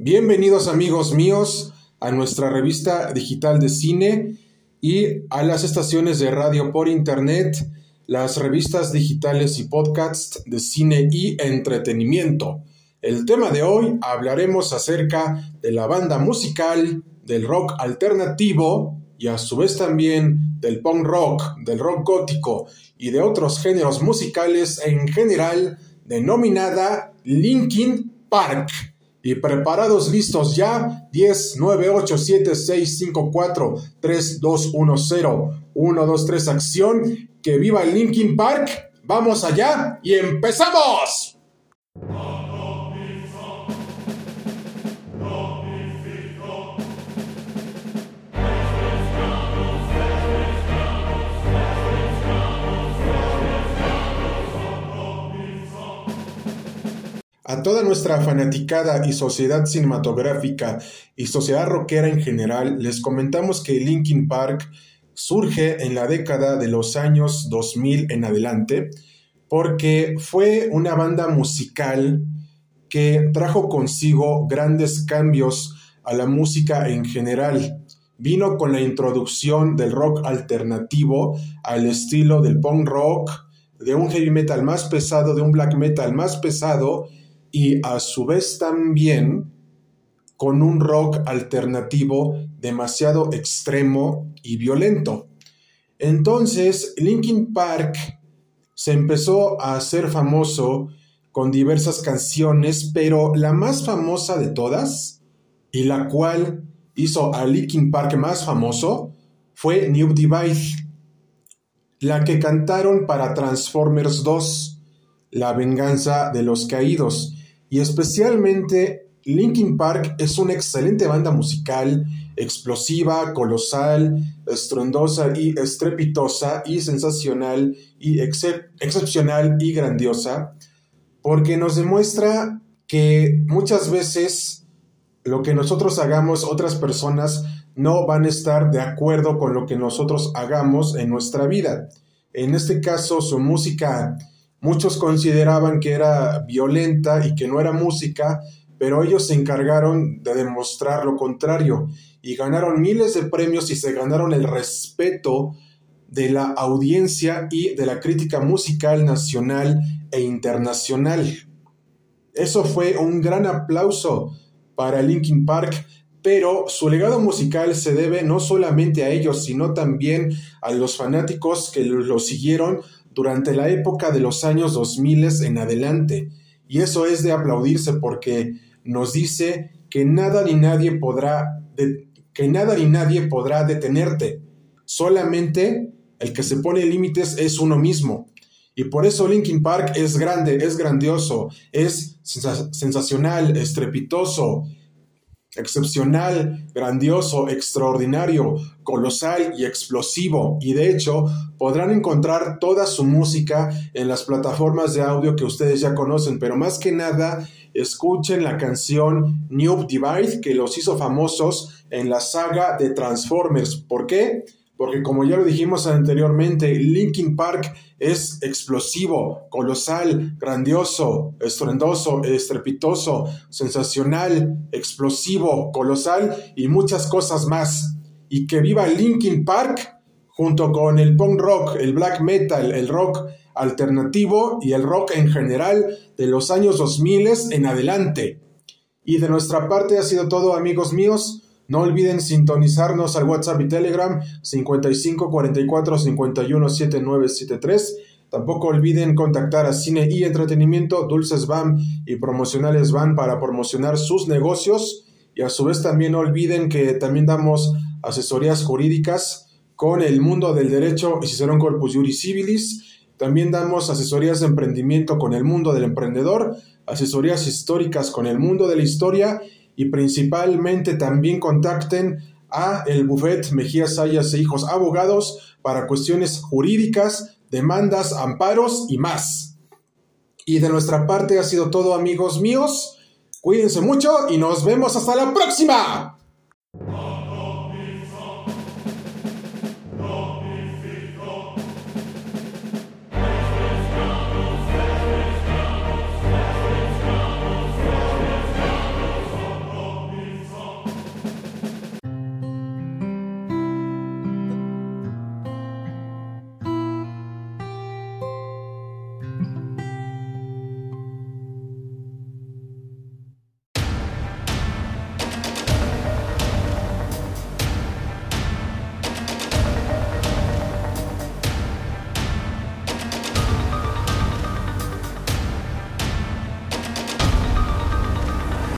Bienvenidos amigos míos a nuestra revista digital de cine y a las estaciones de radio por internet, las revistas digitales y podcasts de cine y entretenimiento. El tema de hoy hablaremos acerca de la banda musical, del rock alternativo y a su vez también del punk rock, del rock gótico y de otros géneros musicales en general denominada Linkin Park. Y preparados, listos ya. 10, 9, 8, 7, 6, 5, 4, 3, 2, 1, 0. 1, 2, 3, acción. Que viva el Linkin Park. Vamos allá y empezamos. A toda nuestra fanaticada y sociedad cinematográfica y sociedad rockera en general, les comentamos que Linkin Park surge en la década de los años 2000 en adelante, porque fue una banda musical que trajo consigo grandes cambios a la música en general. Vino con la introducción del rock alternativo al estilo del punk rock, de un heavy metal más pesado, de un black metal más pesado, y a su vez también con un rock alternativo demasiado extremo y violento. Entonces, Linkin Park se empezó a hacer famoso con diversas canciones, pero la más famosa de todas, y la cual hizo a Linkin Park más famoso, fue New Divide, la que cantaron para Transformers 2, La venganza de los caídos y especialmente Linkin Park es una excelente banda musical, explosiva, colosal, estruendosa y estrepitosa y sensacional y excepcional y grandiosa, porque nos demuestra que muchas veces lo que nosotros hagamos otras personas no van a estar de acuerdo con lo que nosotros hagamos en nuestra vida. En este caso, su música Muchos consideraban que era violenta y que no era música, pero ellos se encargaron de demostrar lo contrario y ganaron miles de premios y se ganaron el respeto de la audiencia y de la crítica musical nacional e internacional. Eso fue un gran aplauso para Linkin Park, pero su legado musical se debe no solamente a ellos, sino también a los fanáticos que lo siguieron durante la época de los años 2000 en adelante. Y eso es de aplaudirse porque nos dice que nada ni nadie podrá que nada ni nadie podrá detenerte. Solamente el que se pone límites es uno mismo. Y por eso Linkin Park es grande, es grandioso, es sensacional, estrepitoso, excepcional, grandioso, extraordinario, colosal y explosivo. Y de hecho, podrán encontrar toda su música en las plataformas de audio que ustedes ya conocen, pero más que nada, escuchen la canción New Divide que los hizo famosos en la saga de Transformers. ¿Por qué? Porque como ya lo dijimos anteriormente, Linkin Park es explosivo, colosal, grandioso, estruendoso, estrepitoso, sensacional, explosivo, colosal y muchas cosas más. Y que viva Linkin Park junto con el punk rock, el black metal, el rock alternativo y el rock en general de los años 2000 en adelante. Y de nuestra parte ha sido todo amigos míos. No olviden sintonizarnos al WhatsApp y Telegram 55 44 51 7973. Tampoco olviden contactar a Cine y Entretenimiento, Dulces Van y Promocionales Van para promocionar sus negocios. Y a su vez también no olviden que también damos asesorías jurídicas con el mundo del derecho y Cicerón Corpus Juris Civilis. También damos asesorías de emprendimiento con el mundo del emprendedor, asesorías históricas con el mundo de la historia y principalmente también contacten a el Buffet Mejía Sayas e Hijos Abogados para cuestiones jurídicas, demandas, amparos y más. Y de nuestra parte ha sido todo amigos míos. Cuídense mucho y nos vemos hasta la próxima.